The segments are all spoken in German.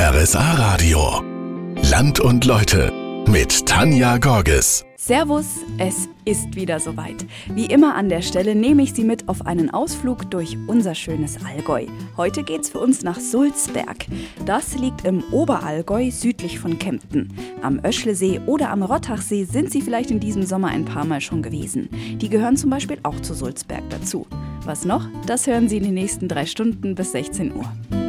RSA Radio. Land und Leute mit Tanja Gorges. Servus, es ist wieder soweit. Wie immer an der Stelle nehme ich Sie mit auf einen Ausflug durch unser schönes Allgäu. Heute geht's für uns nach Sulzberg. Das liegt im Oberallgäu südlich von Kempten. Am Öschlesee oder am Rottachsee sind Sie vielleicht in diesem Sommer ein paar Mal schon gewesen. Die gehören zum Beispiel auch zu Sulzberg dazu. Was noch? Das hören Sie in den nächsten drei Stunden bis 16 Uhr.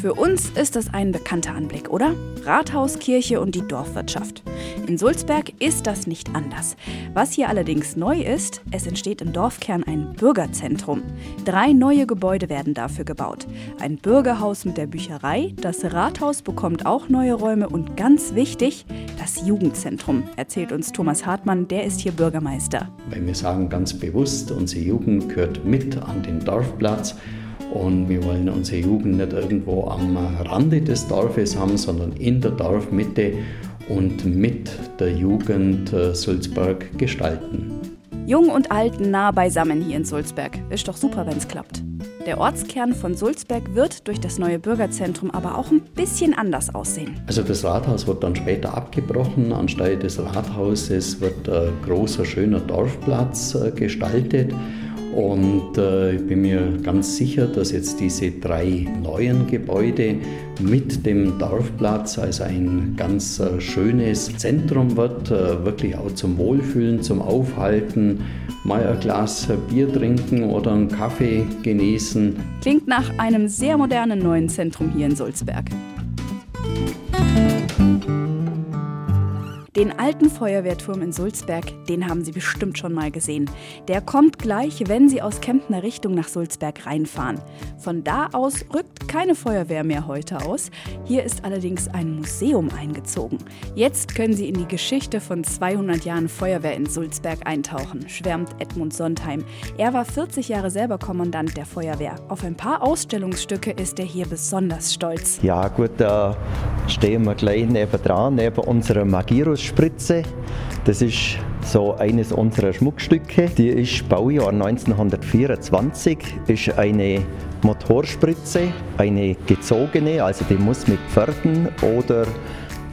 Für uns ist das ein bekannter Anblick, oder? Rathaus, Kirche und die Dorfwirtschaft. In Sulzberg ist das nicht anders. Was hier allerdings neu ist, es entsteht im Dorfkern ein Bürgerzentrum. Drei neue Gebäude werden dafür gebaut. Ein Bürgerhaus mit der Bücherei, das Rathaus bekommt auch neue Räume und ganz wichtig, das Jugendzentrum, erzählt uns Thomas Hartmann, der ist hier Bürgermeister. Weil wir sagen ganz bewusst, unsere Jugend gehört mit an den Dorfplatz. Und wir wollen unsere Jugend nicht irgendwo am Rande des Dorfes haben, sondern in der Dorfmitte und mit der Jugend äh, Sulzberg gestalten. Jung und alt nah beisammen hier in Sulzberg. Ist doch super, wenn es klappt. Der Ortskern von Sulzberg wird durch das neue Bürgerzentrum aber auch ein bisschen anders aussehen. Also das Rathaus wird dann später abgebrochen. Anstelle des Rathauses wird ein großer, schöner Dorfplatz äh, gestaltet. Und äh, ich bin mir ganz sicher, dass jetzt diese drei neuen Gebäude mit dem Dorfplatz als ein ganz äh, schönes Zentrum wird, äh, wirklich auch zum Wohlfühlen, zum Aufhalten, mal ein Glas Bier trinken oder einen Kaffee genießen. Klingt nach einem sehr modernen neuen Zentrum hier in Sulzberg. Den alten Feuerwehrturm in Sulzberg, den haben Sie bestimmt schon mal gesehen. Der kommt gleich, wenn Sie aus Kemptner Richtung nach Sulzberg reinfahren. Von da aus rückt keine Feuerwehr mehr heute aus. Hier ist allerdings ein Museum eingezogen. Jetzt können Sie in die Geschichte von 200 Jahren Feuerwehr in Sulzberg eintauchen, schwärmt Edmund Sondheim. Er war 40 Jahre selber Kommandant der Feuerwehr. Auf ein paar Ausstellungsstücke ist er hier besonders stolz. Ja gut, da stehen wir gleich nebendran, neben unserer Magirus Spritze. Das ist so eines unserer Schmuckstücke. Die ist Baujahr 1924, ist eine Motorspritze, eine gezogene, also die muss mit Pferden oder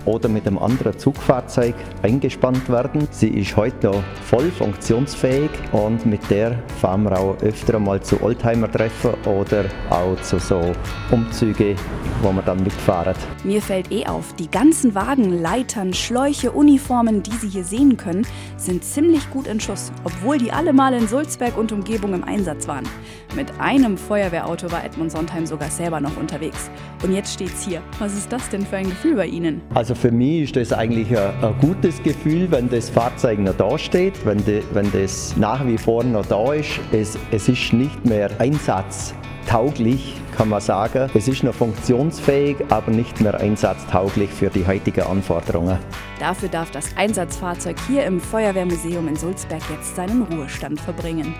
oder mit einem anderen Zugfahrzeug eingespannt werden. Sie ist heute voll funktionsfähig und mit der fahren wir auch öfter mal zu Oldtimer-Treffen oder auch zu so Umzügen, wo wir dann mitfahren. Mir fällt eh auf, die ganzen Wagen, Leitern, Schläuche, Uniformen, die Sie hier sehen können, sind ziemlich gut in Schuss, obwohl die alle mal in Sulzberg und Umgebung im Einsatz waren. Mit einem Feuerwehrauto war Edmund Sondheim sogar selber noch unterwegs. Und jetzt steht's hier. Was ist das denn für ein Gefühl bei Ihnen? Also für mich ist das eigentlich ein, ein gutes Gefühl, wenn das Fahrzeug noch da steht, wenn, de, wenn das nach wie vor noch da ist. Es, es ist nicht mehr einsatztauglich, kann man sagen. Es ist noch funktionsfähig, aber nicht mehr einsatztauglich für die heutigen Anforderungen. Dafür darf das Einsatzfahrzeug hier im Feuerwehrmuseum in Sulzberg jetzt seinen Ruhestand verbringen.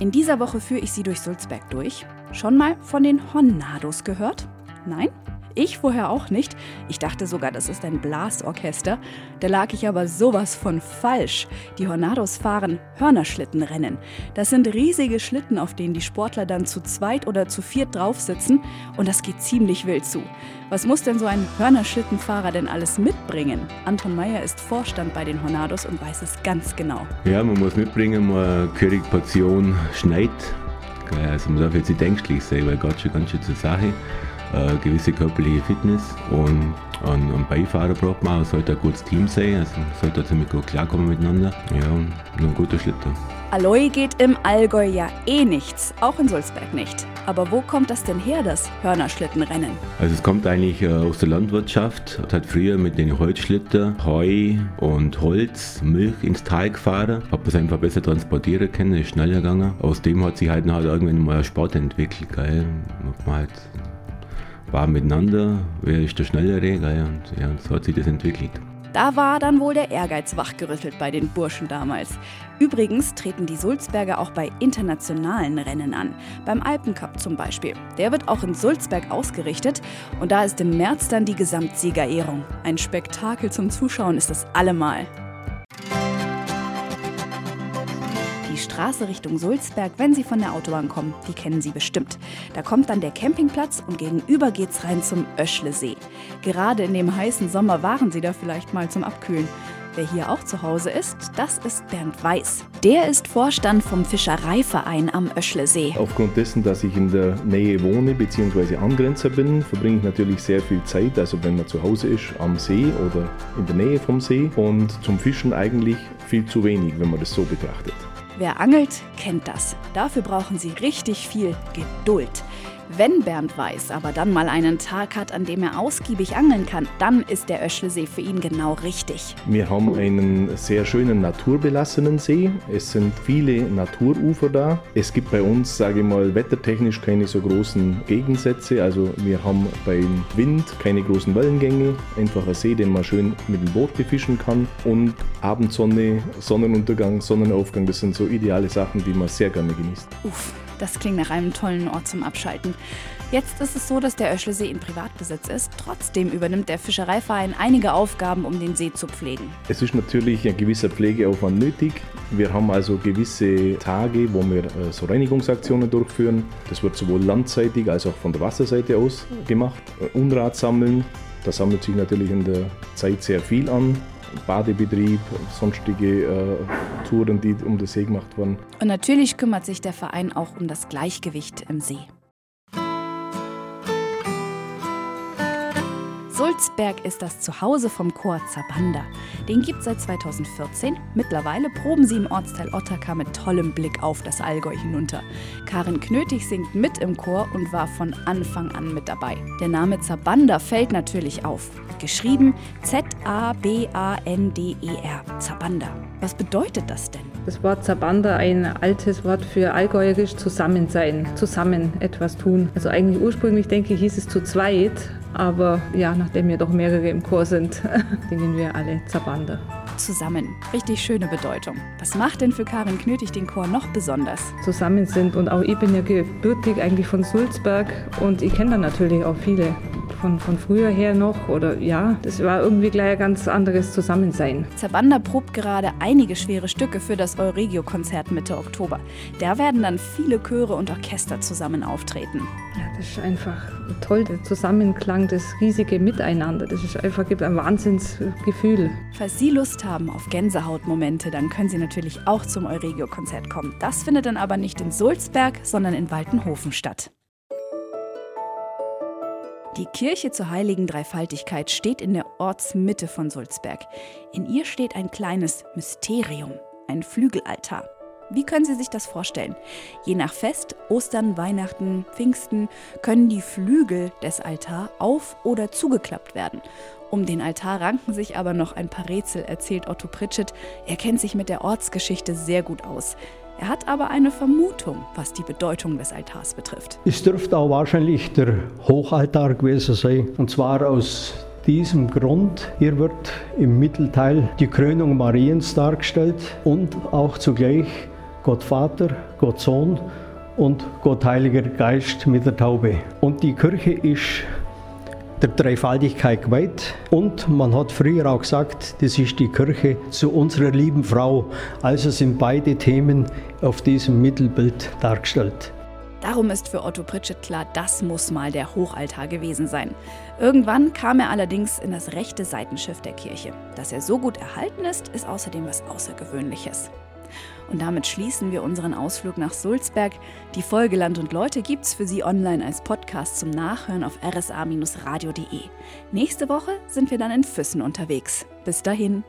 In dieser Woche führe ich Sie durch Sulzberg durch. Schon mal von den Hornados gehört? Nein? Ich vorher auch nicht. Ich dachte sogar, das ist ein Blasorchester. Da lag ich aber sowas von falsch. Die Hornados fahren Hörnerschlittenrennen. Das sind riesige Schlitten, auf denen die Sportler dann zu zweit oder zu viert drauf sitzen und das geht ziemlich wild zu. Was muss denn so ein Hörnerschlittenfahrer denn alles mitbringen? Anton Meyer ist Vorstand bei den Hornados und weiß es ganz genau. Ja, man muss mitbringen, man eine Portion Schneid. Also man darf jetzt nicht ängstlich sein, weil Gott schon ganz schön zur Sache äh, gewisse körperliche Fitness und ein Beifahrer braucht man, es sollte ein gutes Team sein, also sollte ziemlich gut klarkommen miteinander. Ja, und ein guter Schlitten. Aloi geht im Allgäu ja eh nichts, auch in Sulzberg nicht. Aber wo kommt das denn her, das Hörnerschlittenrennen? Also es kommt eigentlich äh, aus der Landwirtschaft. Es hat früher mit den Holzschlitten Heu und Holz, Milch ins Tal gefahren. Hat man es einfach besser transportieren können, ist schneller gegangen. Aus dem hat sich halt, halt irgendwann mal Sport entwickelt. Gell? Man halt war miteinander, wer ist der Schnellere, und ja, so hat sich das entwickelt. Da war dann wohl der Ehrgeiz wachgerüttelt bei den Burschen damals. Übrigens treten die Sulzberger auch bei internationalen Rennen an. Beim Alpencup zum Beispiel. Der wird auch in Sulzberg ausgerichtet und da ist im März dann die Gesamtsiegerehrung. Ein Spektakel zum Zuschauen ist das allemal. Straße Richtung Sulzberg, wenn Sie von der Autobahn kommen. Die kennen Sie bestimmt. Da kommt dann der Campingplatz und gegenüber geht's rein zum Öschlesee. Gerade in dem heißen Sommer waren Sie da vielleicht mal zum Abkühlen. Wer hier auch zu Hause ist, das ist Bernd Weiß. Der ist Vorstand vom Fischereiverein am Öschlesee. Aufgrund dessen, dass ich in der Nähe wohne bzw. Angrenzer bin, verbringe ich natürlich sehr viel Zeit, also wenn man zu Hause ist, am See oder in der Nähe vom See und zum Fischen eigentlich viel zu wenig, wenn man das so betrachtet. Wer angelt, kennt das. Dafür brauchen Sie richtig viel Geduld. Wenn Bernd Weiß aber dann mal einen Tag hat, an dem er ausgiebig angeln kann, dann ist der Öschlesee für ihn genau richtig. Wir haben einen sehr schönen naturbelassenen See. Es sind viele Naturufer da. Es gibt bei uns, sage ich mal, wettertechnisch keine so großen Gegensätze. Also wir haben beim Wind keine großen Wellengänge. Einfach ein See, den man schön mit dem Boot befischen kann. Und Abendsonne, Sonnenuntergang, Sonnenaufgang, das sind so ideale Sachen, die man sehr gerne genießt. Uff. Das klingt nach einem tollen Ort zum Abschalten. Jetzt ist es so, dass der Öschlesee in Privatbesitz ist. Trotzdem übernimmt der Fischereiverein einige Aufgaben, um den See zu pflegen. Es ist natürlich ein gewisser Pflegeaufwand nötig. Wir haben also gewisse Tage, wo wir äh, so Reinigungsaktionen durchführen. Das wird sowohl landseitig als auch von der Wasserseite aus gemacht. Äh, Unrat sammeln, da sammelt sich natürlich in der Zeit sehr viel an. Badebetrieb, sonstige äh, Touren, die um den See gemacht wurden. Und natürlich kümmert sich der Verein auch um das Gleichgewicht im See. Sulzberg ist das Zuhause vom Chor Zabanda. Den gibt es seit 2014. Mittlerweile proben sie im Ortsteil Ottaka mit tollem Blick auf das Allgäu hinunter. Karin Knötig singt mit im Chor und war von Anfang an mit dabei. Der Name Zabanda fällt natürlich auf. Geschrieben Z-A-B-A-N-D-E-R. Zabanda. Was bedeutet das denn? Das Wort Zabanda, ein altes Wort für allgäuerisch zusammen sein, zusammen etwas tun. Also eigentlich ursprünglich, denke ich, hieß es zu zweit, aber ja, nachdem wir doch mehrere im Chor sind, singen wir alle Zabanda. Zusammen. Richtig schöne Bedeutung. Was macht denn für Karin Knötig den Chor noch besonders? Zusammen sind und auch ich bin ja gebürtig eigentlich von Sulzberg und ich kenne da natürlich auch viele von, von früher her noch oder ja, das war irgendwie gleich ein ganz anderes Zusammensein. Zabanda probt gerade einige schwere Stücke für das Euregio-Konzert Mitte Oktober. Da werden dann viele Chöre und Orchester zusammen auftreten. Ja, das ist einfach toll, der Zusammenklang, das riesige Miteinander. Das ist einfach gibt ein Wahnsinnsgefühl. Falls Sie Lust haben auf Gänsehautmomente, dann können Sie natürlich auch zum Euregio-Konzert kommen. Das findet dann aber nicht in Sulzberg, sondern in Waltenhofen statt. Die Kirche zur heiligen Dreifaltigkeit steht in der Ortsmitte von Sulzberg. In ihr steht ein kleines Mysterium, ein Flügelaltar. Wie können Sie sich das vorstellen? Je nach Fest, Ostern, Weihnachten, Pfingsten, können die Flügel des Altars auf- oder zugeklappt werden. Um den Altar ranken sich aber noch ein paar Rätsel, erzählt Otto Pritschett. Er kennt sich mit der Ortsgeschichte sehr gut aus. Er hat aber eine Vermutung, was die Bedeutung des Altars betrifft. Es dürfte auch wahrscheinlich der Hochaltar gewesen sein. Und zwar aus diesem Grund. Hier wird im Mittelteil die Krönung Mariens dargestellt und auch zugleich Gott Vater, Gott Sohn und Gott Heiliger Geist mit der Taube. Und die Kirche ist der Dreifaltigkeit geweiht. Und man hat früher auch gesagt, das ist die Kirche zu unserer lieben Frau. Also sind beide Themen auf diesem Mittelbild dargestellt. Darum ist für Otto Pritschett klar, das muss mal der Hochaltar gewesen sein. Irgendwann kam er allerdings in das rechte Seitenschiff der Kirche. Dass er so gut erhalten ist, ist außerdem was Außergewöhnliches. Und damit schließen wir unseren Ausflug nach Sulzberg. Die Folge Land und Leute gibt's für Sie online als Podcast zum Nachhören auf rsa-radio.de. Nächste Woche sind wir dann in Füssen unterwegs. Bis dahin.